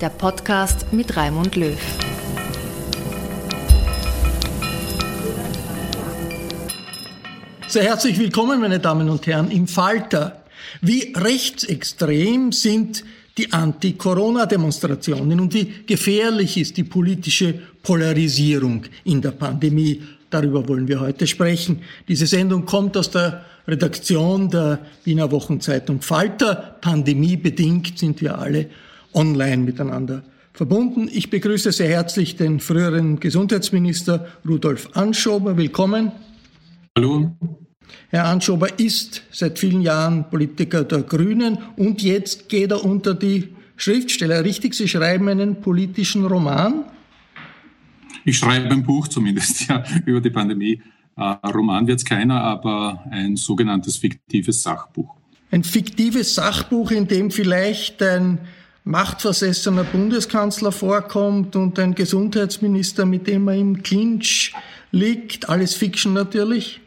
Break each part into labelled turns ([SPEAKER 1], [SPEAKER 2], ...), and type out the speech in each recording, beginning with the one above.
[SPEAKER 1] der Podcast mit Raimund Löw.
[SPEAKER 2] Sehr herzlich willkommen, meine Damen und Herren, im Falter. Wie rechtsextrem sind die Anti-Corona-Demonstrationen und wie gefährlich ist die politische Polarisierung in der Pandemie? Darüber wollen wir heute sprechen. Diese Sendung kommt aus der Redaktion der Wiener Wochenzeitung Falter. Pandemiebedingt sind wir alle online miteinander verbunden. Ich begrüße sehr herzlich den früheren Gesundheitsminister Rudolf Anschober. Willkommen.
[SPEAKER 3] Hallo.
[SPEAKER 2] Herr Anschober ist seit vielen Jahren Politiker der Grünen und jetzt geht er unter die Schriftsteller. Richtig, Sie schreiben einen politischen Roman?
[SPEAKER 3] Ich schreibe ein Buch zumindest, ja, über die Pandemie. Äh, Roman wird es keiner, aber ein sogenanntes fiktives Sachbuch.
[SPEAKER 2] Ein fiktives Sachbuch, in dem vielleicht ein machtversessener Bundeskanzler vorkommt und ein Gesundheitsminister, mit dem er im Clinch liegt. Alles Fiction natürlich.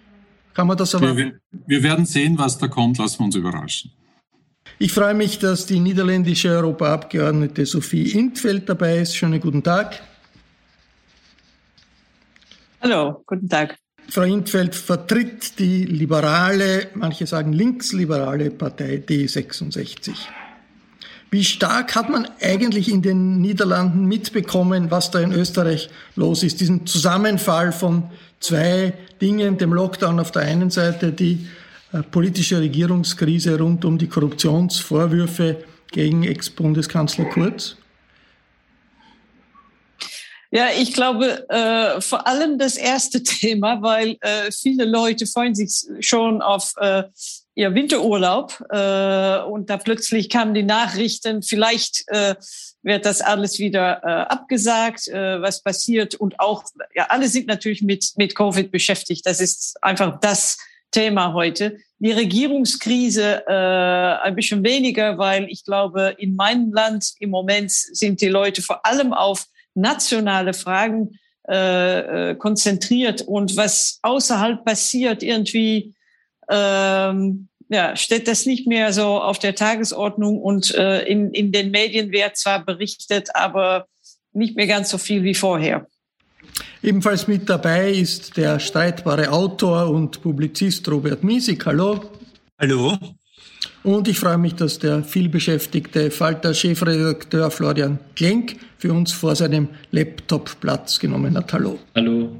[SPEAKER 2] Kann man das aber?
[SPEAKER 3] Wir, wir werden sehen, was da kommt. Lassen wir uns überraschen.
[SPEAKER 2] Ich freue mich, dass die niederländische Europaabgeordnete Sophie Intfeld dabei ist. Schönen guten Tag.
[SPEAKER 4] Hallo, guten Tag.
[SPEAKER 2] Frau Intfeld vertritt die liberale, manche sagen linksliberale Partei D66. Wie stark hat man eigentlich in den Niederlanden mitbekommen, was da in Österreich los ist? Diesen Zusammenfall von zwei Dingen, dem Lockdown auf der einen Seite, die äh, politische Regierungskrise rund um die Korruptionsvorwürfe gegen Ex-Bundeskanzler Kurz?
[SPEAKER 4] Ja, ich glaube äh, vor allem das erste Thema, weil äh, viele Leute freuen sich schon auf äh, ihr Winterurlaub äh, und da plötzlich kamen die Nachrichten, vielleicht äh, wird das alles wieder äh, abgesagt, äh, was passiert und auch, ja, alle sind natürlich mit, mit Covid beschäftigt. Das ist einfach das Thema heute. Die Regierungskrise äh, ein bisschen weniger, weil ich glaube, in meinem Land im Moment sind die Leute vor allem auf nationale Fragen äh, äh, konzentriert und was außerhalb passiert, irgendwie ähm, ja, steht das nicht mehr so auf der Tagesordnung und äh, in, in den Medien wird zwar berichtet, aber nicht mehr ganz so viel wie vorher.
[SPEAKER 2] Ebenfalls mit dabei ist der streitbare Autor und Publizist Robert Miesig. Hallo.
[SPEAKER 5] Hallo.
[SPEAKER 2] Und ich freue mich, dass der vielbeschäftigte Falter-Chefredakteur Florian Klenk für uns vor seinem Laptop Platz genommen hat. Hallo.
[SPEAKER 5] Hallo.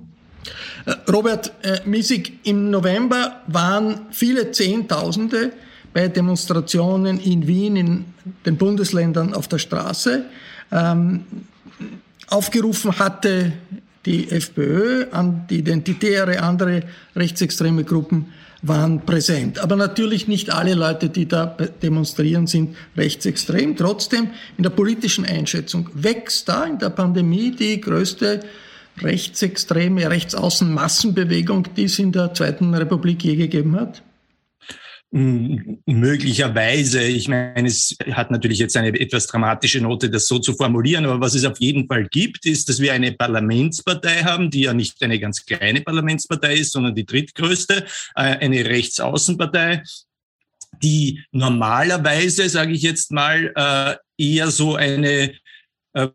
[SPEAKER 2] Robert äh, Missig, im November waren viele Zehntausende bei Demonstrationen in Wien, in den Bundesländern auf der Straße. Ähm, aufgerufen hatte die FPÖ, an die Identitäre, andere rechtsextreme Gruppen waren präsent. Aber natürlich nicht alle Leute, die da demonstrieren, sind rechtsextrem. Trotzdem, in der politischen Einschätzung wächst da in der Pandemie die größte rechtsextreme, rechtsaußen Massenbewegung, die es in der Zweiten Republik je gegeben hat?
[SPEAKER 5] möglicherweise, ich meine, es hat natürlich jetzt eine etwas dramatische Note, das so zu formulieren, aber was es auf jeden Fall gibt, ist, dass wir eine Parlamentspartei haben, die ja nicht eine ganz kleine Parlamentspartei ist, sondern die drittgrößte, äh, eine Rechtsaußenpartei, die normalerweise, sage ich jetzt mal, äh, eher so eine äh,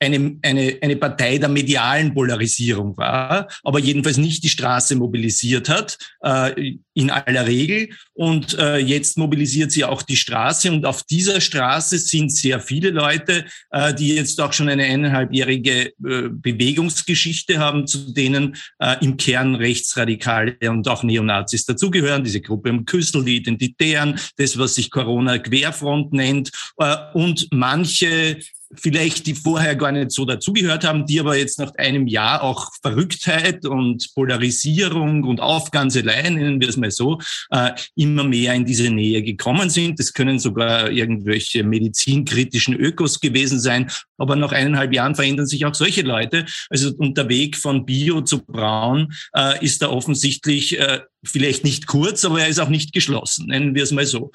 [SPEAKER 5] eine, eine, eine Partei der medialen Polarisierung war, aber jedenfalls nicht die Straße mobilisiert hat, äh, in aller Regel. Und äh, jetzt mobilisiert sie auch die Straße. Und auf dieser Straße sind sehr viele Leute, äh, die jetzt auch schon eine eineinhalbjährige äh, Bewegungsgeschichte haben, zu denen äh, im Kern Rechtsradikale und auch Neonazis dazugehören. Diese Gruppe im Küssel, die Identitären, das, was sich Corona-Querfront nennt. Äh, und manche vielleicht die vorher gar nicht so dazugehört haben, die aber jetzt nach einem Jahr auch Verrücktheit und Polarisierung und Aufganselei, nennen wir es mal so, äh, immer mehr in diese Nähe gekommen sind. Das können sogar irgendwelche medizinkritischen Ökos gewesen sein, aber nach eineinhalb Jahren verändern sich auch solche Leute. Also und der Weg von Bio zu Braun äh, ist da offensichtlich äh, vielleicht nicht kurz, aber er ist auch nicht geschlossen, nennen wir es mal so.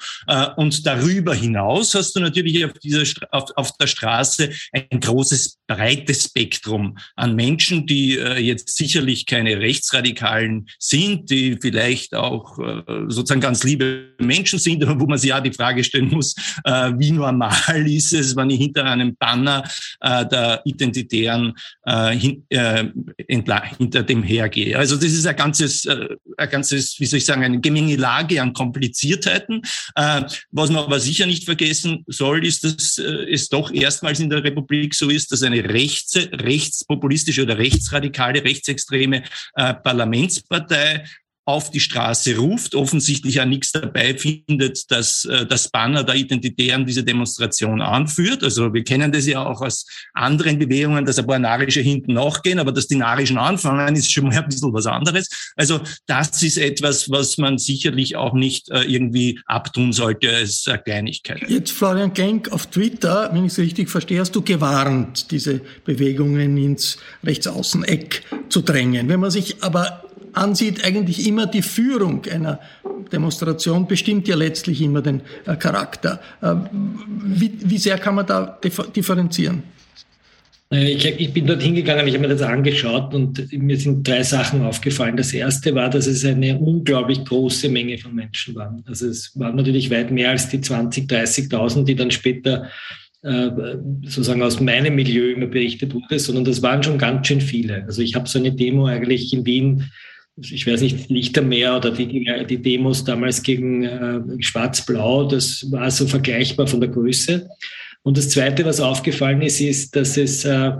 [SPEAKER 5] Und darüber hinaus hast du natürlich auf, dieser, auf, auf der Straße ein großes, breites Spektrum an Menschen, die äh, jetzt sicherlich keine Rechtsradikalen sind, die vielleicht auch äh, sozusagen ganz liebe Menschen sind, wo man sich ja die Frage stellen muss, wie normal ist es, wenn ich hinter einem Banner der Identitären hinter dem hergehe. Also das ist ein ganzes, ein ganzes wie soll ich sagen, eine Gemengelage an Kompliziertheiten. Äh, was man aber sicher nicht vergessen soll, ist, dass äh, es doch erstmals in der Republik so ist, dass eine rechts, rechtspopulistische oder rechtsradikale, rechtsextreme äh, Parlamentspartei auf die Straße ruft, offensichtlich ja nichts dabei findet, dass äh, das Banner der Identitären diese Demonstration anführt. Also wir kennen das ja auch aus anderen Bewegungen, dass ein paar Narische hinten nachgehen, aber dass die Narischen anfangen, ist schon mal ein bisschen was anderes. Also das ist etwas, was man sicherlich auch nicht äh, irgendwie abtun sollte als Kleinigkeit.
[SPEAKER 2] Jetzt Florian Genk auf Twitter, wenn ich es richtig verstehe, hast du gewarnt, diese Bewegungen ins Rechtsaußeneck zu drängen. Wenn man sich aber ansieht, eigentlich immer die Führung einer Demonstration bestimmt ja letztlich immer den äh, Charakter. Äh, wie, wie sehr kann man da differenzieren?
[SPEAKER 6] Ich, ich, bin dort hingegangen, ich habe mir das angeschaut und mir sind drei Sachen aufgefallen. Das erste war, dass es eine unglaublich große Menge von Menschen waren. Also es waren natürlich weit mehr als die 20.000, 30.000, die dann später äh, sozusagen aus meinem Milieu immer berichtet wurde, sondern das waren schon ganz schön viele. Also ich habe so eine Demo eigentlich in Wien ich weiß nicht, Lichtermeer oder die, die Demos damals gegen äh, Schwarz-Blau, das war so vergleichbar von der Größe. Und das Zweite, was aufgefallen ist, ist, dass es äh,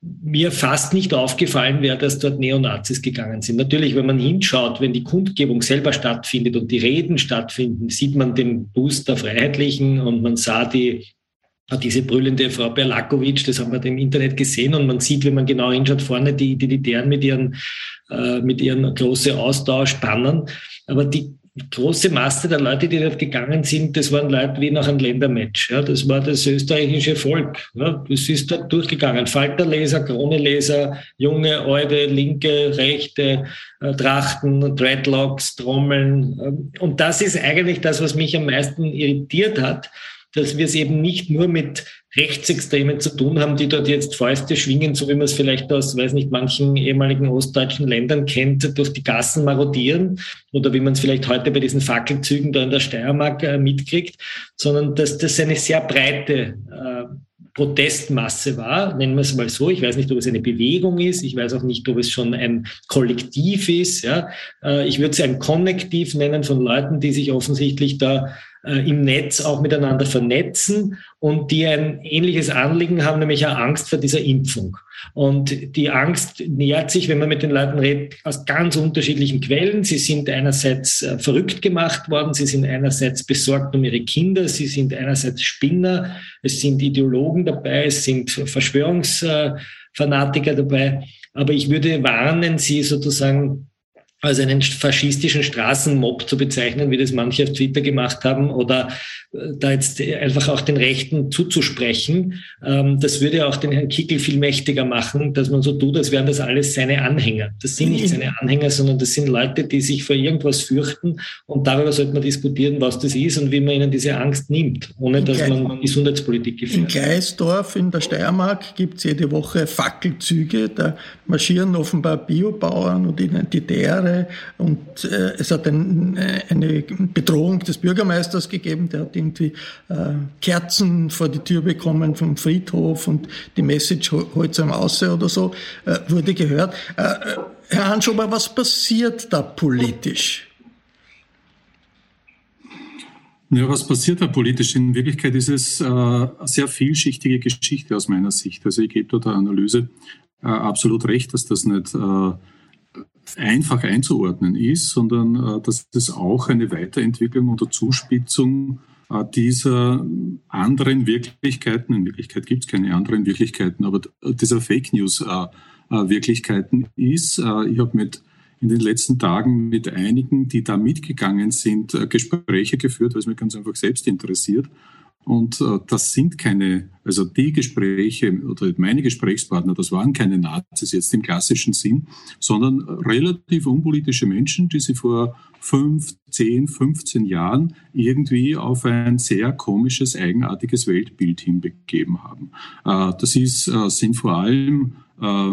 [SPEAKER 6] mir fast nicht aufgefallen wäre, dass dort Neonazis gegangen sind. Natürlich, wenn man hinschaut, wenn die Kundgebung selber stattfindet und die Reden stattfinden, sieht man den Bus der Freiheitlichen und man sah die diese brüllende Frau Berlakovic, das haben wir im Internet gesehen und man sieht, wenn man genau hinschaut, vorne die Identitären mit ihren, äh, mit ihren großen Austauschbannern. Aber die große Masse der Leute, die dort gegangen sind, das waren Leute wie nach einem Ländermatch. Ja, das war das österreichische Volk. Ja, das ist dort durchgegangen. Falterleser, Kroneleser, junge, alte, linke, rechte, äh, Trachten, Dreadlocks, Trommeln. Und das ist eigentlich das, was mich am meisten irritiert hat dass wir es eben nicht nur mit Rechtsextremen zu tun haben, die dort jetzt Fäuste schwingen, so wie man es vielleicht aus, weiß nicht, manchen ehemaligen ostdeutschen Ländern kennt, durch die Gassen marodieren oder wie man es vielleicht heute bei diesen Fackelzügen da in der Steiermark äh, mitkriegt, sondern dass das eine sehr breite äh, Protestmasse war, nennen wir es mal so. Ich weiß nicht, ob es eine Bewegung ist. Ich weiß auch nicht, ob es schon ein Kollektiv ist. Ja. Äh, ich würde es ein Konnektiv nennen von Leuten, die sich offensichtlich da äh, im Netz auch miteinander vernetzen und die ein ähnliches Anliegen haben, nämlich eine Angst vor dieser Impfung. Und die Angst nähert sich, wenn man mit den Leuten redet, aus ganz unterschiedlichen Quellen. Sie sind einerseits äh, verrückt gemacht worden, sie sind einerseits besorgt um ihre Kinder, sie sind einerseits Spinner, es sind Ideologen dabei, es sind Verschwörungsfanatiker dabei. Aber ich würde warnen, sie sozusagen als einen faschistischen Straßenmob zu bezeichnen, wie das manche auf Twitter gemacht haben, oder äh, da jetzt einfach auch den Rechten zuzusprechen. Ähm, das würde auch den Herrn Kickel viel mächtiger machen, dass man so tut, als wären das alles seine Anhänger. Das sind nicht seine Anhänger, sondern das sind Leute, die sich vor irgendwas fürchten und darüber sollte man diskutieren, was das ist und wie man ihnen diese Angst nimmt, ohne dass man Gesundheitspolitik gefährdet.
[SPEAKER 2] In Gleisdorf in der Steiermark gibt es jede Woche Fackelzüge, da marschieren offenbar Biobauern und Identitäre Jahre und äh, es hat ein, äh, eine Bedrohung des Bürgermeisters gegeben, der hat irgendwie äh, Kerzen vor die Tür bekommen vom Friedhof und die Message heute am Ausse oder so äh, wurde gehört. Äh, äh, Herr Hanschober, was passiert da politisch?
[SPEAKER 3] Ja, was passiert da politisch? In Wirklichkeit ist es äh, eine sehr vielschichtige Geschichte aus meiner Sicht. Also ich gebe da der Analyse äh, absolut recht, dass das nicht äh, einfach einzuordnen ist, sondern äh, dass es auch eine Weiterentwicklung oder Zuspitzung äh, dieser anderen Wirklichkeiten, in Wirklichkeit gibt es keine anderen Wirklichkeiten, aber dieser Fake News äh, Wirklichkeiten ist. Ich habe mit in den letzten Tagen mit einigen, die da mitgegangen sind, Gespräche geführt, weil es mich ganz einfach selbst interessiert. Und äh, das sind keine, also die Gespräche oder meine Gesprächspartner, das waren keine Nazis jetzt im klassischen Sinn, sondern relativ unpolitische Menschen, die sie vor fünf, zehn, 15 Jahren irgendwie auf ein sehr komisches, eigenartiges Weltbild hinbegeben haben. Äh, das ist, äh, sind vor allem äh,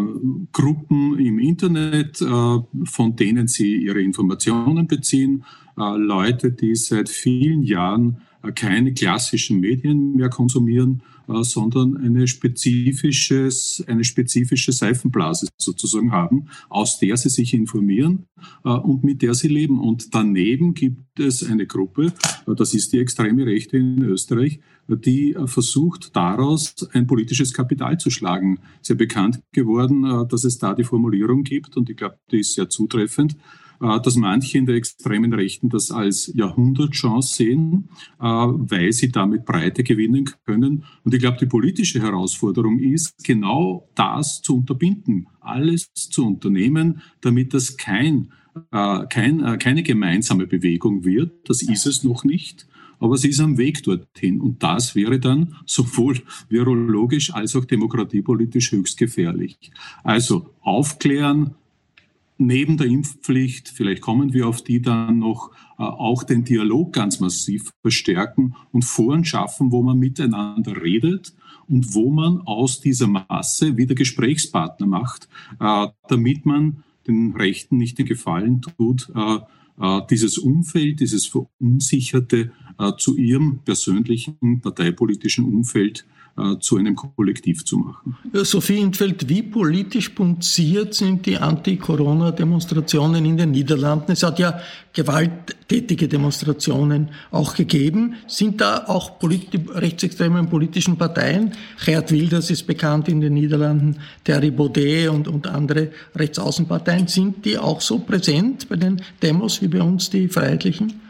[SPEAKER 3] Gruppen im Internet, äh, von denen sie ihre Informationen beziehen, äh, Leute, die seit vielen Jahren keine klassischen Medien mehr konsumieren, äh, sondern eine, spezifisches, eine spezifische Seifenblase sozusagen haben, aus der sie sich informieren äh, und mit der sie leben. Und daneben gibt es eine Gruppe, das ist die extreme Rechte in Österreich, die versucht, daraus ein politisches Kapital zu schlagen. Sehr bekannt geworden, dass es da die Formulierung gibt, und ich glaube, die ist sehr zutreffend, äh, dass manche in der extremen Rechten das als Jahrhundertchance sehen, äh, weil sie damit Breite gewinnen können. Und ich glaube, die politische Herausforderung ist, genau das zu unterbinden, alles zu unternehmen, damit das kein, äh, kein, keine gemeinsame Bewegung wird. Das ist es noch nicht aber sie ist am Weg dorthin. Und das wäre dann sowohl virologisch als auch demokratiepolitisch höchst gefährlich. Also aufklären, neben der Impfpflicht, vielleicht kommen wir auf die dann noch, äh, auch den Dialog ganz massiv verstärken und Foren schaffen, wo man miteinander redet und wo man aus dieser Masse wieder Gesprächspartner macht, äh, damit man den Rechten nicht den Gefallen tut, äh, dieses Umfeld, dieses Verunsicherte zu ihrem persönlichen parteipolitischen Umfeld zu einem Kollektiv zu machen.
[SPEAKER 2] Sophie Intfeld, wie politisch punziert sind die Anti-Corona-Demonstrationen in den Niederlanden? Es hat ja gewalttätige Demonstrationen auch gegeben. Sind da auch polit rechtsextremen politischen Parteien, Gerd Wilders ist bekannt in den Niederlanden, Terry Baudet und, und andere Rechtsaußenparteien, sind die auch so präsent bei den Demos wie bei uns die Freiheitlichen?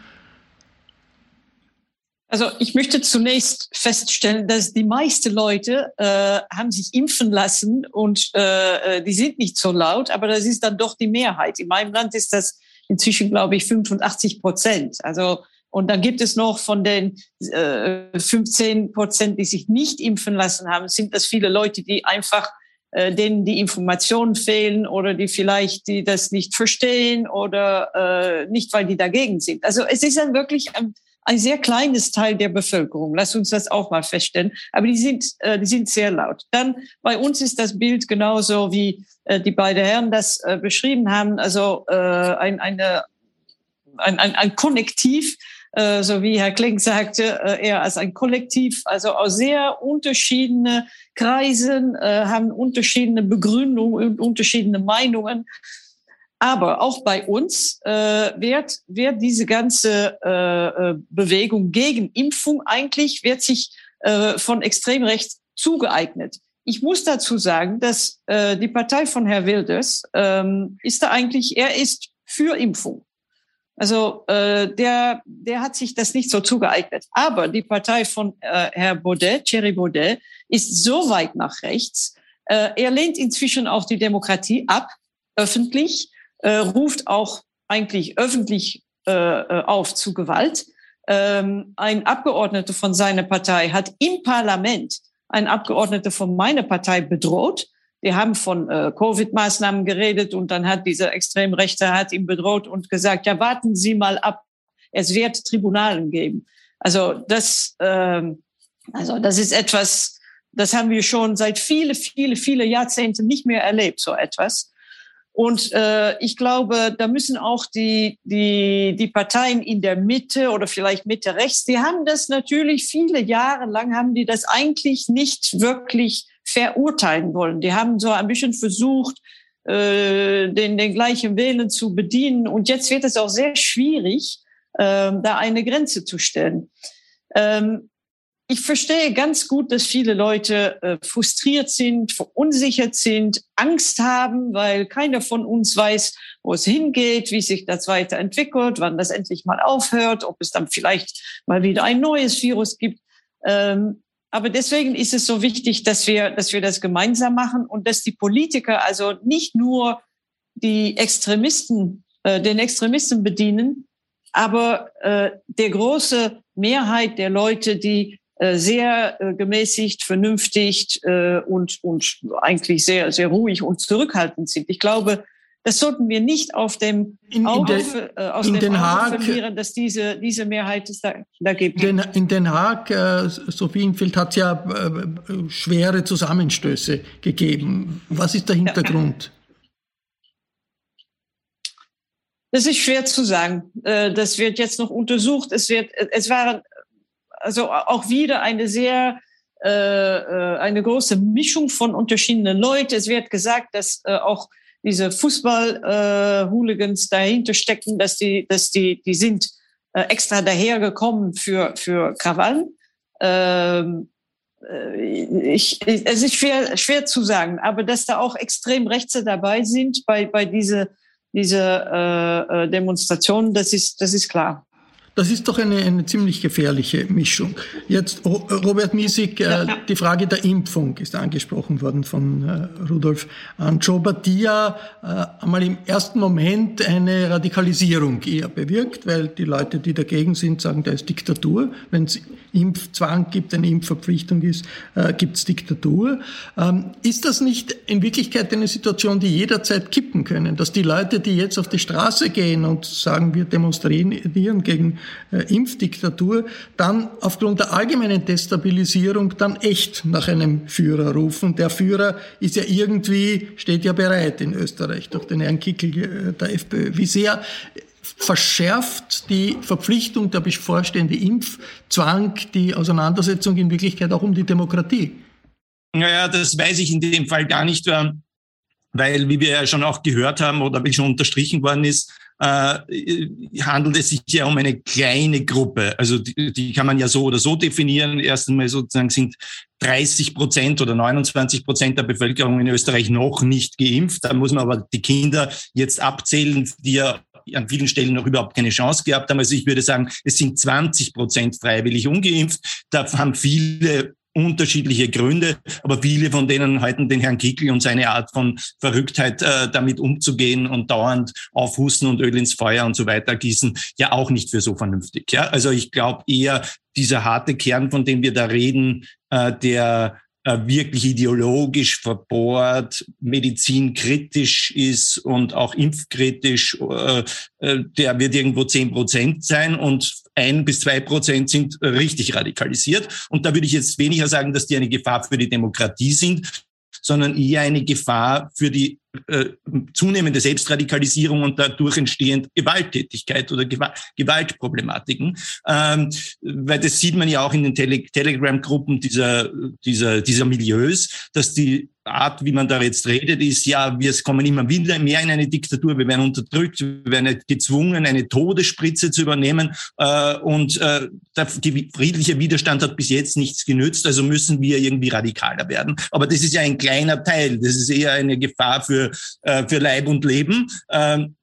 [SPEAKER 4] Also ich möchte zunächst feststellen, dass die meisten Leute äh, haben sich impfen lassen und äh, äh, die sind nicht so laut, aber das ist dann doch die Mehrheit. In meinem Land ist das inzwischen, glaube ich, 85 Prozent. Also und dann gibt es noch von den äh, 15 Prozent, die sich nicht impfen lassen haben, sind das viele Leute, die einfach äh, denen die Informationen fehlen oder die vielleicht die das nicht verstehen oder äh, nicht, weil die dagegen sind. Also es ist dann wirklich ein, ein sehr kleines Teil der Bevölkerung. Lass uns das auch mal feststellen. Aber die sind, äh, die sind sehr laut. Dann bei uns ist das Bild genauso wie äh, die beiden Herren das äh, beschrieben haben. Also äh, ein, eine, ein, ein, ein Konnektiv, äh, so wie Herr Kling sagte, äh, eher als ein Kollektiv, also aus sehr unterschiedene Kreisen, äh, haben unterschiedliche Begründungen und unterschiedliche Meinungen. Aber auch bei uns äh, wird, wird diese ganze äh, äh, Bewegung gegen Impfung eigentlich wird sich äh, von extrem rechts zugeeignet. Ich muss dazu sagen, dass äh, die Partei von Herr Wilders ähm, ist da eigentlich, er ist für Impfung. Also äh, der, der hat sich das nicht so zugeeignet. Aber die Partei von äh, Herr Baudet, Thierry Baudet, ist so weit nach rechts, Äh, er lehnt inzwischen auch die Demokratie ab, öffentlich, äh, ruft auch eigentlich öffentlich äh, äh auf zu Gewalt. Ähm, ein Abgeordneter von seiner Partei hat im Parlament ein Abgeordneter von meiner Partei bedroht. Die haben von äh, Covid-Maßnahmen geredet und dann hat dieser Extremrechte hat ihn bedroht und gesagt, ja, warten Sie mal ab, es wird Tribunalen geben. Also das, ähm, also das ist etwas, das haben wir schon seit viele, viele, viele Jahrzehnten nicht mehr erlebt, so etwas. Und äh, ich glaube, da müssen auch die, die, die Parteien in der Mitte oder vielleicht Mitte rechts, die haben das natürlich viele Jahre lang, haben die das eigentlich nicht wirklich verurteilen wollen. Die haben so ein bisschen versucht, äh, den, den gleichen Wählen zu bedienen. Und jetzt wird es auch sehr schwierig, äh, da eine Grenze zu stellen. Ähm, ich verstehe ganz gut, dass viele Leute äh, frustriert sind, verunsichert sind, Angst haben, weil keiner von uns weiß, wo es hingeht, wie sich das weiterentwickelt, wann das endlich mal aufhört, ob es dann vielleicht mal wieder ein neues Virus gibt. Ähm, aber deswegen ist es so wichtig, dass wir, dass wir das gemeinsam machen und dass die Politiker also nicht nur die Extremisten, äh, den Extremisten bedienen, aber äh, der große Mehrheit der Leute, die sehr äh, gemäßigt, vernünftig äh, und, und eigentlich sehr, sehr ruhig und zurückhaltend sind. Ich glaube, das sollten wir nicht auf dem
[SPEAKER 2] in, in
[SPEAKER 4] Auge, äh, aus dem
[SPEAKER 2] Den
[SPEAKER 4] Auge
[SPEAKER 2] Haag,
[SPEAKER 4] verlieren, dass diese, diese Mehrheit es da, da gibt.
[SPEAKER 2] Den, in Den Haag, äh, Sophie Infeld, hat es ja äh, schwere Zusammenstöße gegeben. Was ist der Hintergrund?
[SPEAKER 4] Das ist schwer zu sagen. Das wird jetzt noch untersucht. Es wird, es waren also auch wieder eine sehr äh, äh, eine große Mischung von unterschiedlichen Leuten. Es wird gesagt, dass äh, auch diese Fußball-Hooligans äh, dahinter stecken, dass die, dass die, die sind äh, extra dahergekommen für für Krawallen. Ähm, äh, ich, es ist schwer, schwer zu sagen, aber dass da auch extrem Rechte dabei sind bei, bei diese, diese äh, äh Demonstrationen, das ist, das ist klar.
[SPEAKER 2] Das ist doch eine, eine ziemlich gefährliche Mischung. Jetzt, Robert Miesig, äh, die Frage der Impfung ist angesprochen worden von äh, Rudolf Anschober, die ja äh, einmal im ersten Moment eine Radikalisierung eher bewirkt, weil die Leute, die dagegen sind, sagen, da ist Diktatur. Wenn es Impfzwang gibt, eine Impfverpflichtung ist, äh, gibt es Diktatur. Ähm, ist das nicht in Wirklichkeit eine Situation, die jederzeit kippen können, dass die Leute, die jetzt auf die Straße gehen und sagen, wir demonstrieren gegen äh, Impfdiktatur, dann aufgrund der allgemeinen Destabilisierung dann echt nach einem Führer rufen. Der Führer ist ja irgendwie, steht ja bereit in Österreich durch den Herrn Kickel äh, der FPÖ. Wie sehr verschärft die Verpflichtung der bevorstehende Impfzwang die Auseinandersetzung in Wirklichkeit auch um die Demokratie?
[SPEAKER 5] Naja, das weiß ich in dem Fall gar nicht, weil, wie wir ja schon auch gehört haben oder wie schon unterstrichen worden ist, äh, handelt es sich ja um eine kleine Gruppe. Also die, die kann man ja so oder so definieren. Erst einmal sozusagen sind 30 Prozent oder 29 Prozent der Bevölkerung in Österreich noch nicht geimpft. Da muss man aber die Kinder jetzt abzählen, die ja an vielen Stellen noch überhaupt keine Chance gehabt haben. Also ich würde sagen, es sind 20 Prozent freiwillig ungeimpft. Da haben viele unterschiedliche Gründe, aber viele von denen halten den Herrn Kickel und seine Art von Verrücktheit, äh, damit umzugehen und dauernd aufhusten und Öl ins Feuer und so weiter gießen, ja auch nicht für so vernünftig. Ja? Also ich glaube eher, dieser harte Kern, von dem wir da reden, äh, der äh, wirklich ideologisch verbohrt, medizinkritisch ist und auch impfkritisch, äh, äh, der wird irgendwo zehn Prozent sein und ein bis zwei Prozent sind richtig radikalisiert. Und da würde ich jetzt weniger sagen, dass die eine Gefahr für die Demokratie sind, sondern eher eine Gefahr für die äh, zunehmende Selbstradikalisierung und dadurch entstehend Gewalttätigkeit oder Gewaltproblematiken. Ähm, weil das sieht man ja auch in den Tele Telegram-Gruppen dieser, dieser, dieser Milieus, dass die Art, wie man da jetzt redet, ist, ja, wir kommen immer wieder mehr in eine Diktatur, wir werden unterdrückt, wir werden gezwungen, eine Todesspritze zu übernehmen äh, und äh, der friedliche Widerstand hat bis jetzt nichts genützt, also müssen wir irgendwie radikaler werden. Aber das ist ja ein kleiner Teil, das ist eher eine Gefahr für für, äh, für Leib und Leben. Ähm,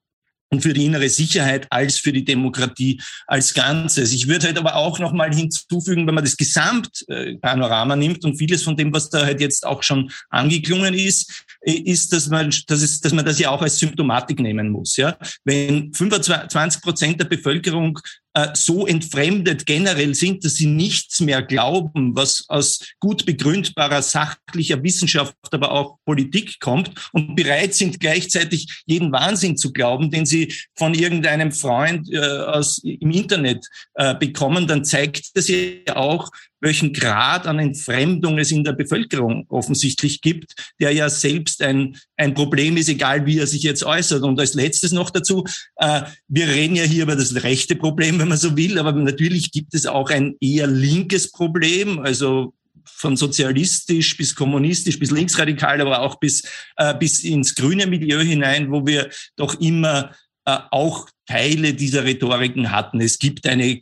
[SPEAKER 5] und für die innere Sicherheit als für die Demokratie als Ganzes. Ich würde halt aber auch noch mal hinzufügen, wenn man das Gesamtpanorama nimmt und vieles von dem, was da halt jetzt auch schon angeklungen ist, ist, dass man, dass, es, dass man das ja auch als Symptomatik nehmen muss. Ja? Wenn 25 Prozent der Bevölkerung äh, so entfremdet generell sind, dass sie nichts mehr glauben, was aus gut begründbarer sachlicher Wissenschaft, aber auch Politik kommt und bereit sind gleichzeitig jeden Wahnsinn zu glauben, den sie von irgendeinem Freund äh, aus, im Internet äh, bekommen, dann zeigt das ja auch, welchen Grad an Entfremdung es in der Bevölkerung offensichtlich gibt, der ja selbst ein, ein Problem ist, egal wie er sich jetzt äußert. Und als letztes noch dazu, äh, wir reden ja hier über das rechte Problem, wenn man so will, aber natürlich gibt es auch ein eher linkes Problem, also von sozialistisch bis kommunistisch bis linksradikal, aber auch bis, äh, bis ins grüne Milieu hinein, wo wir doch immer äh, auch Teile dieser Rhetoriken hatten. Es gibt eine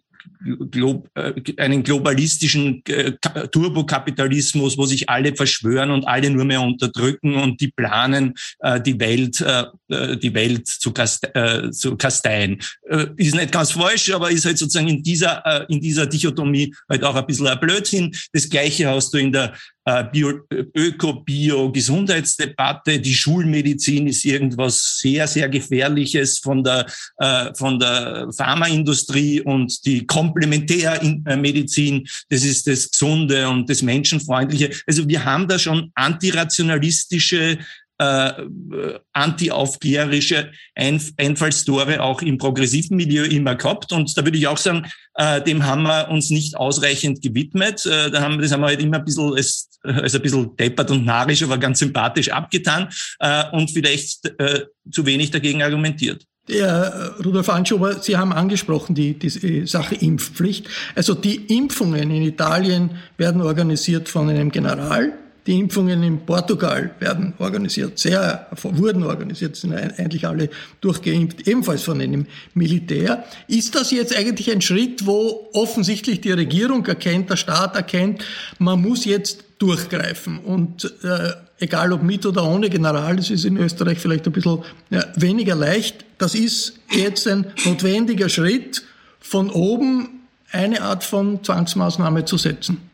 [SPEAKER 5] Glo äh, einen globalistischen äh, Turbokapitalismus, wo sich alle verschwören und alle nur mehr unterdrücken und die planen, äh, die Welt, die Welt zu, zu kasteien. Ist nicht ganz falsch, aber ist halt sozusagen in dieser, in dieser Dichotomie halt auch ein bisschen ein Blödsinn. Das Gleiche hast du in der Öko-Bio-Gesundheitsdebatte. Die Schulmedizin ist irgendwas sehr, sehr Gefährliches von der, äh, von der Pharmaindustrie und die Komplementärmedizin, das ist das Gesunde und das Menschenfreundliche. Also wir haben da schon antirationalistische äh, anti-aufklärerische Einfallstore auch im progressiven Milieu immer gehabt. Und da würde ich auch sagen, äh, dem haben wir uns nicht ausreichend gewidmet. Äh, da haben, das haben wir halt immer ein bisschen als, als ein bisschen deppert und narisch, aber ganz sympathisch abgetan äh, und vielleicht äh, zu wenig dagegen argumentiert.
[SPEAKER 2] Ja, Rudolf Anschober, Sie haben angesprochen die, die Sache Impfpflicht. Also die Impfungen in Italien werden organisiert von einem General, die Impfungen in Portugal werden organisiert, sehr, wurden organisiert, sind eigentlich alle durchgeimpft, ebenfalls von einem Militär. Ist das jetzt eigentlich ein Schritt, wo offensichtlich die Regierung erkennt, der Staat erkennt, man muss jetzt durchgreifen und äh, egal ob mit oder ohne General, das ist in Österreich vielleicht ein bisschen ja, weniger leicht, das ist jetzt ein notwendiger Schritt, von oben eine Art von Zwangsmaßnahme zu setzen.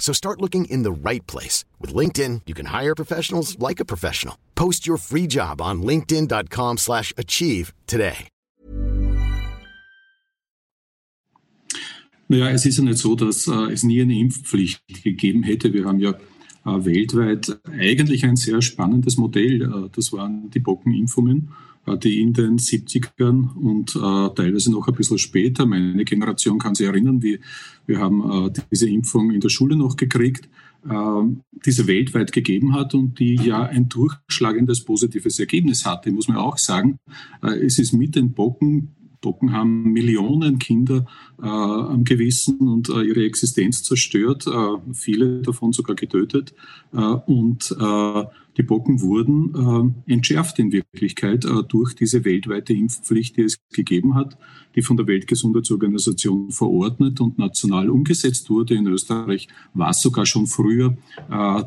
[SPEAKER 7] So start looking in the right place. With LinkedIn, you can hire professionals like a professional. Post your free job on linkedin.com slash achieve today.
[SPEAKER 3] Naja, es ist ja nicht so, dass äh, es nie eine Impfpflicht gegeben hätte. Wir haben ja äh, weltweit eigentlich ein sehr spannendes Modell. Äh, das waren die Bockenimpfungen, die in den 70ern und äh, teilweise noch ein bisschen später, meine Generation kann sich erinnern, wie, wir haben äh, diese Impfung in der Schule noch gekriegt diese weltweit gegeben hat und die ja ein durchschlagendes positives Ergebnis hatte, muss man auch sagen. Es ist mit den Bocken Bocken haben Millionen Kinder äh, am Gewissen und äh, ihre Existenz zerstört, äh, viele davon sogar getötet. Äh, und äh, die Bocken wurden äh, entschärft in Wirklichkeit durch diese weltweite Impfpflicht, die es gegeben hat, die von der Weltgesundheitsorganisation verordnet und national umgesetzt wurde. In Österreich war es sogar schon früher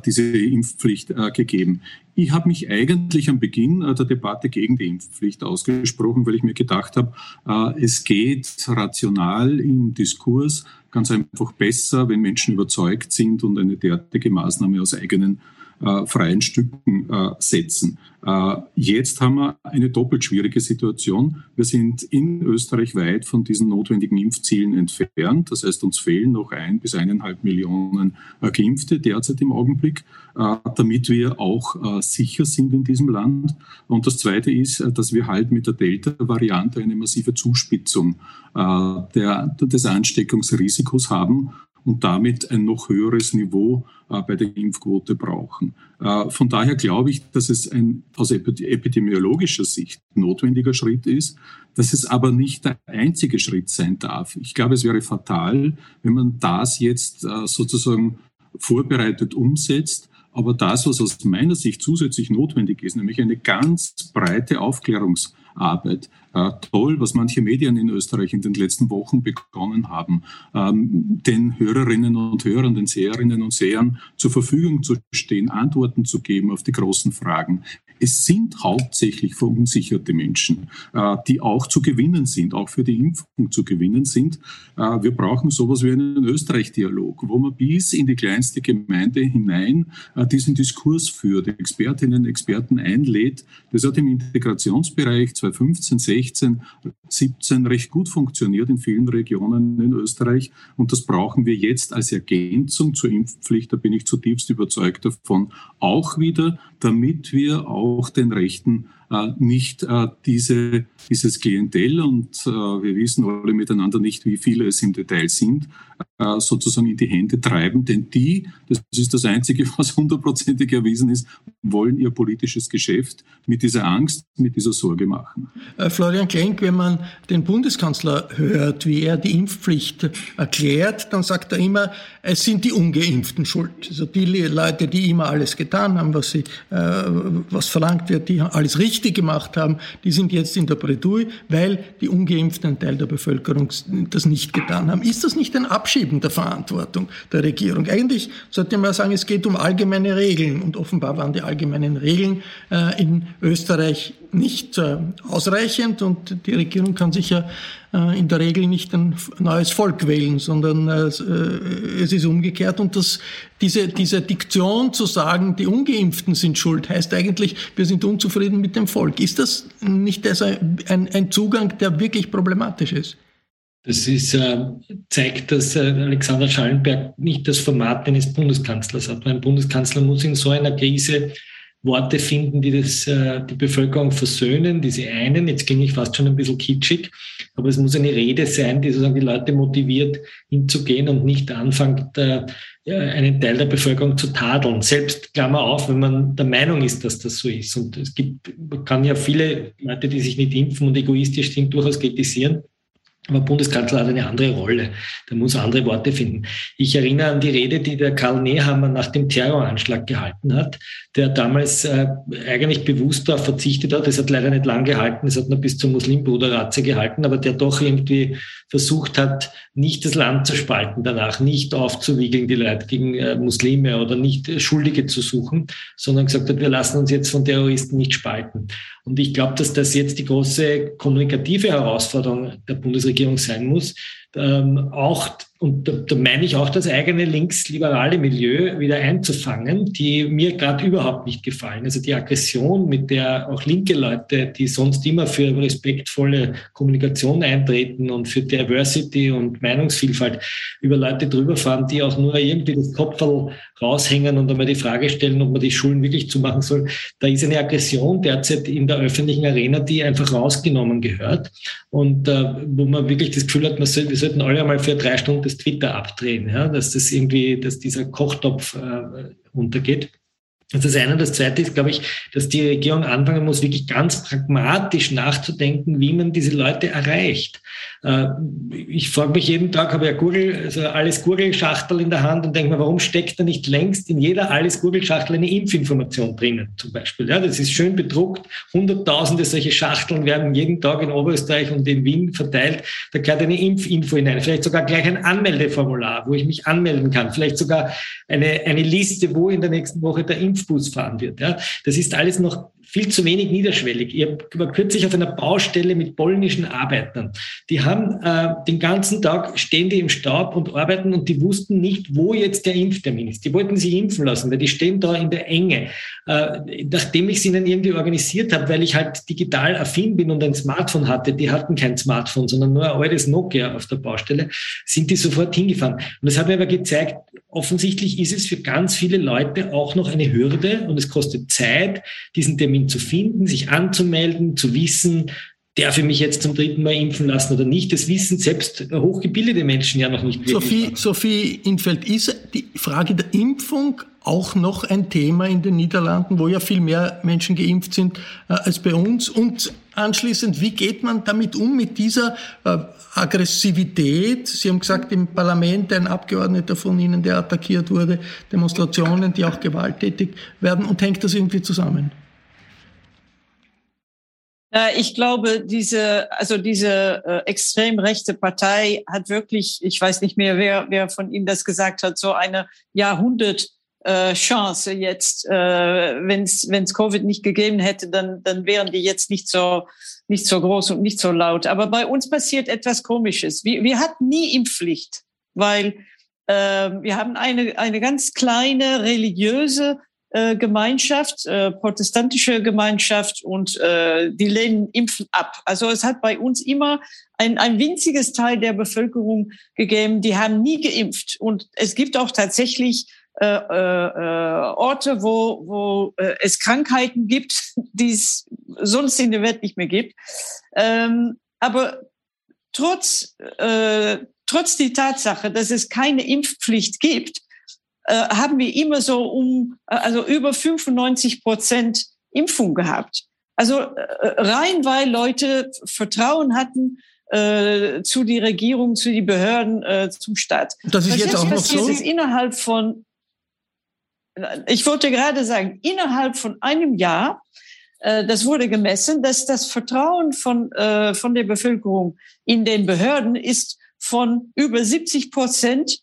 [SPEAKER 3] diese Impfpflicht gegeben. Ich habe mich eigentlich am Beginn äh, der Debatte gegen die Impfpflicht ausgesprochen, weil ich mir gedacht habe, äh, es geht rational im Diskurs ganz einfach besser, wenn Menschen überzeugt sind und eine derartige Maßnahme aus eigenen äh, freien Stücken äh, setzen. Äh, jetzt haben wir eine doppelt schwierige Situation. Wir sind in Österreich weit von diesen notwendigen Impfzielen entfernt. Das heißt, uns fehlen noch ein bis eineinhalb Millionen äh, Geimpfte derzeit im Augenblick, äh, damit wir auch sicher sind in diesem Land. Und das Zweite ist, dass wir halt mit der Delta-Variante eine massive Zuspitzung der, des Ansteckungsrisikos haben und damit ein noch höheres Niveau äh, bei der Impfquote brauchen. Äh, von daher glaube ich, dass es ein aus epidemiologischer Sicht notwendiger Schritt ist, dass es aber nicht der einzige Schritt sein darf. Ich glaube, es wäre fatal, wenn man das jetzt äh, sozusagen vorbereitet umsetzt aber das, was aus meiner Sicht zusätzlich notwendig ist, nämlich eine ganz breite Aufklärungsarbeit, äh, toll, was manche Medien in Österreich in den letzten Wochen begonnen haben, ähm, den Hörerinnen und Hörern, den Seherinnen und Sehern zur Verfügung zu stehen, Antworten zu geben auf die großen Fragen. Es sind hauptsächlich verunsicherte Menschen, äh, die auch zu gewinnen sind, auch für die Impfung zu gewinnen sind. Äh, wir brauchen sowas wie einen Österreich-Dialog, wo man bis in die kleinste Gemeinde hinein äh, diesen Diskurs führt, Expertinnen und Experten einlädt. Das hat im Integrationsbereich 2015, 16, 17 recht gut funktioniert in vielen Regionen in Österreich. Und das brauchen wir jetzt als Ergänzung zur Impfpflicht. Da bin ich zutiefst überzeugt davon. Auch wieder, damit wir auch den Rechten nicht äh, diese, dieses Klientel und äh, wir wissen alle miteinander nicht, wie viele es im Detail sind, äh, sozusagen in die Hände treiben. Denn die, das ist das Einzige, was hundertprozentig erwiesen ist, wollen ihr politisches Geschäft mit dieser Angst, mit dieser Sorge machen.
[SPEAKER 2] Äh, Florian Klenk, wenn man den Bundeskanzler hört, wie er die Impfpflicht erklärt, dann sagt er immer, es sind die Ungeimpften schuld. Also die Leute, die immer alles getan haben, was, sie, äh, was verlangt wird, die alles richtig gemacht haben, die sind jetzt in der Bredouille, weil die Ungeimpften, ein Teil der Bevölkerung, das nicht getan haben. Ist das nicht ein Abschieben der Verantwortung der Regierung? Eigentlich sollte man sagen, es geht um allgemeine Regeln und offenbar waren die allgemeinen Regeln äh, in Österreich nicht äh, ausreichend und die Regierung kann sich ja äh, in der Regel nicht ein neues Volk wählen, sondern äh, es ist umgekehrt. Und das, diese, diese Diktion zu sagen, die Ungeimpften sind schuld, heißt eigentlich, wir sind unzufrieden mit dem Volk. Ist das nicht also ein, ein Zugang, der wirklich problematisch ist?
[SPEAKER 6] Das ist, zeigt, dass Alexander Schallenberg nicht das Format eines Bundeskanzlers hat. Ein Bundeskanzler muss in so einer Krise Worte finden, die das, äh, die Bevölkerung versöhnen, die sie einen. Jetzt klinge ich fast schon ein bisschen kitschig, aber es muss eine Rede sein, die sozusagen die Leute motiviert, hinzugehen und nicht anfängt, äh, einen Teil der Bevölkerung zu tadeln. Selbst, Klammer auf, wenn man der Meinung ist, dass das so ist. Und es gibt, man kann ja viele Leute, die sich nicht impfen und egoistisch sind, durchaus kritisieren. Aber Bundeskanzler hat eine andere Rolle. Der muss andere Worte finden. Ich erinnere an die Rede, die der Karl Nehammer nach dem Terroranschlag gehalten hat, der damals äh, eigentlich bewusst darauf verzichtet hat. Es hat leider nicht lang gehalten. Es hat nur bis zur Muslimbruderratze gehalten, aber der doch irgendwie versucht hat, nicht das Land zu spalten danach, nicht aufzuwiegeln, die Leute gegen äh, Muslime oder nicht Schuldige zu suchen, sondern gesagt hat, wir lassen uns jetzt von Terroristen nicht spalten. Und ich glaube, dass das jetzt die große kommunikative Herausforderung der Bundesregierung sein muss, ähm, auch und da, da meine ich auch das eigene linksliberale Milieu wieder einzufangen, die mir gerade überhaupt nicht gefallen. Also die Aggression, mit der auch linke Leute, die sonst immer für respektvolle Kommunikation eintreten und für Diversity und Meinungsvielfalt über Leute drüber fahren, die auch nur irgendwie das Kopfball raushängen und einmal die Frage stellen, ob man die Schulen wirklich zumachen soll. Da ist eine Aggression derzeit in der öffentlichen Arena, die einfach rausgenommen gehört und äh, wo man wirklich das Gefühl hat, man soll, wir sollten alle einmal für drei Stunden Twitter abdrehen, ja, dass das irgendwie, dass dieser Kochtopf äh, untergeht. Das ist das eine. Das zweite ist, glaube ich, dass die Regierung anfangen muss, wirklich ganz pragmatisch nachzudenken, wie man diese Leute erreicht. Äh, ich frage mich jeden Tag, habe ja Google, also alles Google-Schachtel in der Hand und denke mir, warum steckt da nicht längst in jeder alles Google-Schachtel eine Impfinformation drinnen, zum Beispiel? Ja, das ist schön bedruckt. Hunderttausende solche Schachteln werden jeden Tag in Oberösterreich und in Wien verteilt. Da gehört eine Impfinfo hinein. Vielleicht sogar gleich ein Anmeldeformular, wo ich mich anmelden kann. Vielleicht sogar eine, eine Liste, wo in der nächsten Woche der Impf Impfbus fahren wird. Ja. Das ist alles noch viel zu wenig niederschwellig. Ich war kürzlich auf einer Baustelle mit polnischen Arbeitern. Die haben äh, den ganzen Tag stehen die im Staub und arbeiten und die wussten nicht, wo jetzt der Impftermin ist. Die wollten sich impfen lassen, weil die stehen da in der Enge. Äh, nachdem ich sie ihnen irgendwie organisiert habe, weil ich halt digital affin bin und ein Smartphone hatte, die hatten kein Smartphone, sondern nur ein altes Nokia auf der Baustelle, sind die sofort hingefahren. Und das hat mir aber gezeigt, offensichtlich ist es für ganz viele Leute auch noch eine Hürde und es kostet Zeit, diesen Termin zu finden, sich anzumelden, zu wissen, darf ich mich jetzt zum dritten Mal impfen lassen oder nicht? Das wissen selbst hochgebildete Menschen ja noch nicht.
[SPEAKER 2] Sophie, Sophie Infeld, ist die Frage der Impfung auch noch ein Thema in den Niederlanden, wo ja viel mehr Menschen geimpft sind äh, als bei uns? Und anschließend, wie geht man damit um, mit dieser äh, Aggressivität? Sie haben gesagt, im Parlament ein Abgeordneter von Ihnen, der attackiert wurde, Demonstrationen, die auch gewalttätig werden. Und hängt das irgendwie zusammen?
[SPEAKER 4] Ich glaube, diese, also diese äh, extrem rechte Partei hat wirklich, ich weiß nicht mehr, wer, wer von Ihnen das gesagt hat, so eine Jahrhundert äh, Chance jetzt, äh, wenn es Covid nicht gegeben hätte, dann, dann wären die jetzt nicht so, nicht so groß und nicht so laut. Aber bei uns passiert etwas Komisches. Wir, wir hatten nie Impfpflicht, weil äh, wir haben eine, eine ganz kleine religiöse äh, Gemeinschaft, äh, protestantische Gemeinschaft und äh, die lehnen Impfen ab. Also es hat bei uns immer ein, ein winziges Teil der Bevölkerung gegeben, die haben nie geimpft. Und es gibt auch tatsächlich äh, äh, Orte, wo, wo äh, es Krankheiten gibt, die es sonst in der Welt nicht mehr gibt. Ähm, aber trotz, äh, trotz die Tatsache, dass es keine Impfpflicht gibt, äh, haben wir immer so um, äh, also über 95 Prozent Impfung gehabt. Also äh, rein, weil Leute Vertrauen hatten äh, zu die Regierung, zu die Behörden, äh, zum Staat.
[SPEAKER 2] Das ist Was jetzt auch noch so.
[SPEAKER 4] Ist innerhalb von, ich wollte gerade sagen, innerhalb von einem Jahr, äh, das wurde gemessen, dass das Vertrauen von, äh, von der Bevölkerung in den Behörden ist von über 70 Prozent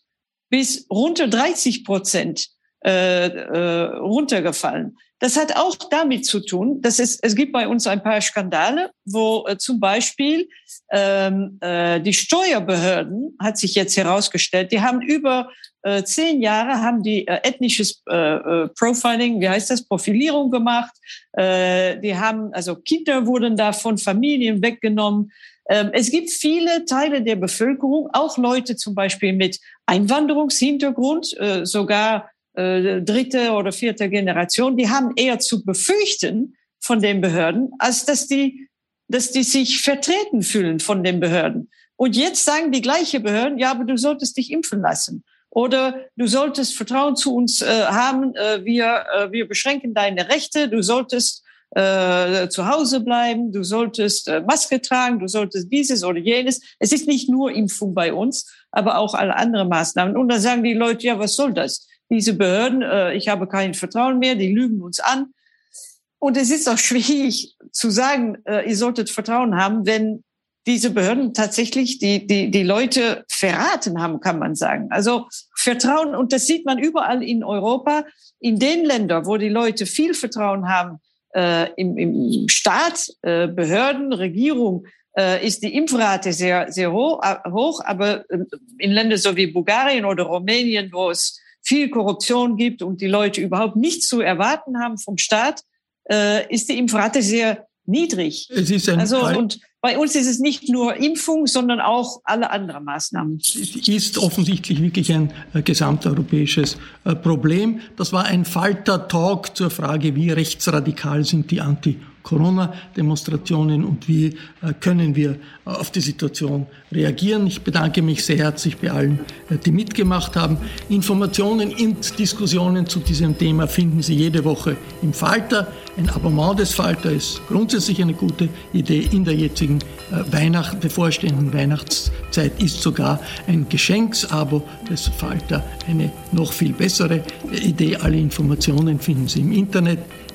[SPEAKER 4] bis runter 30 Prozent äh, äh, runtergefallen. Das hat auch damit zu tun, dass es, es gibt bei uns ein paar Skandale, wo äh, zum Beispiel ähm, äh, die Steuerbehörden, hat sich jetzt herausgestellt, die haben über äh, zehn Jahre haben die äh, ethnisches äh, äh, Profiling, wie heißt das, Profilierung gemacht. Äh, die haben, also Kinder wurden da von Familien weggenommen. Ähm, es gibt viele Teile der Bevölkerung, auch Leute zum Beispiel mit Einwanderungshintergrund, sogar dritte oder vierte Generation, die haben eher zu befürchten von den Behörden, als dass die, dass die sich vertreten fühlen von den Behörden. Und jetzt sagen die gleiche Behörden, ja, aber du solltest dich impfen lassen. Oder du solltest Vertrauen zu uns äh, haben, äh, wir, äh, wir beschränken deine Rechte, du solltest äh, zu Hause bleiben, du solltest äh, Maske tragen, du solltest dieses oder jenes. Es ist nicht nur Impfung bei uns, aber auch alle anderen Maßnahmen. Und dann sagen die Leute, ja, was soll das? Diese Behörden, äh, ich habe kein Vertrauen mehr, die lügen uns an. Und es ist auch schwierig zu sagen, äh, ihr solltet Vertrauen haben, wenn diese Behörden tatsächlich die, die, die Leute verraten haben, kann man sagen. Also Vertrauen, und das sieht man überall in Europa, in den Ländern, wo die Leute viel Vertrauen haben, äh, im, im Staat, äh, Behörden, Regierung, äh, ist die Impfrate sehr, sehr hoch, hoch. Aber äh, in Ländern so wie Bulgarien oder Rumänien, wo es viel Korruption gibt und die Leute überhaupt nichts zu erwarten haben vom Staat, äh, ist die Impfrate sehr niedrig.
[SPEAKER 2] Es ist ein
[SPEAKER 4] also, und bei uns ist es nicht nur Impfung, sondern auch alle anderen Maßnahmen. Es
[SPEAKER 2] ist offensichtlich wirklich ein äh, gesamteuropäisches äh, Problem. Das war ein Falter-Talk zur Frage, wie rechtsradikal sind die Anti- Corona-Demonstrationen und wie äh, können wir äh, auf die Situation reagieren. Ich bedanke mich sehr herzlich bei allen, äh, die mitgemacht haben. Informationen und Diskussionen zu diesem Thema finden Sie jede Woche im Falter. Ein Abonnement des Falter ist grundsätzlich eine gute Idee. In der jetzigen Weihnacht, bevorstehenden Weihnachtszeit ist sogar ein Geschenksabo des Falter eine noch viel bessere Idee. Alle Informationen finden Sie im Internet.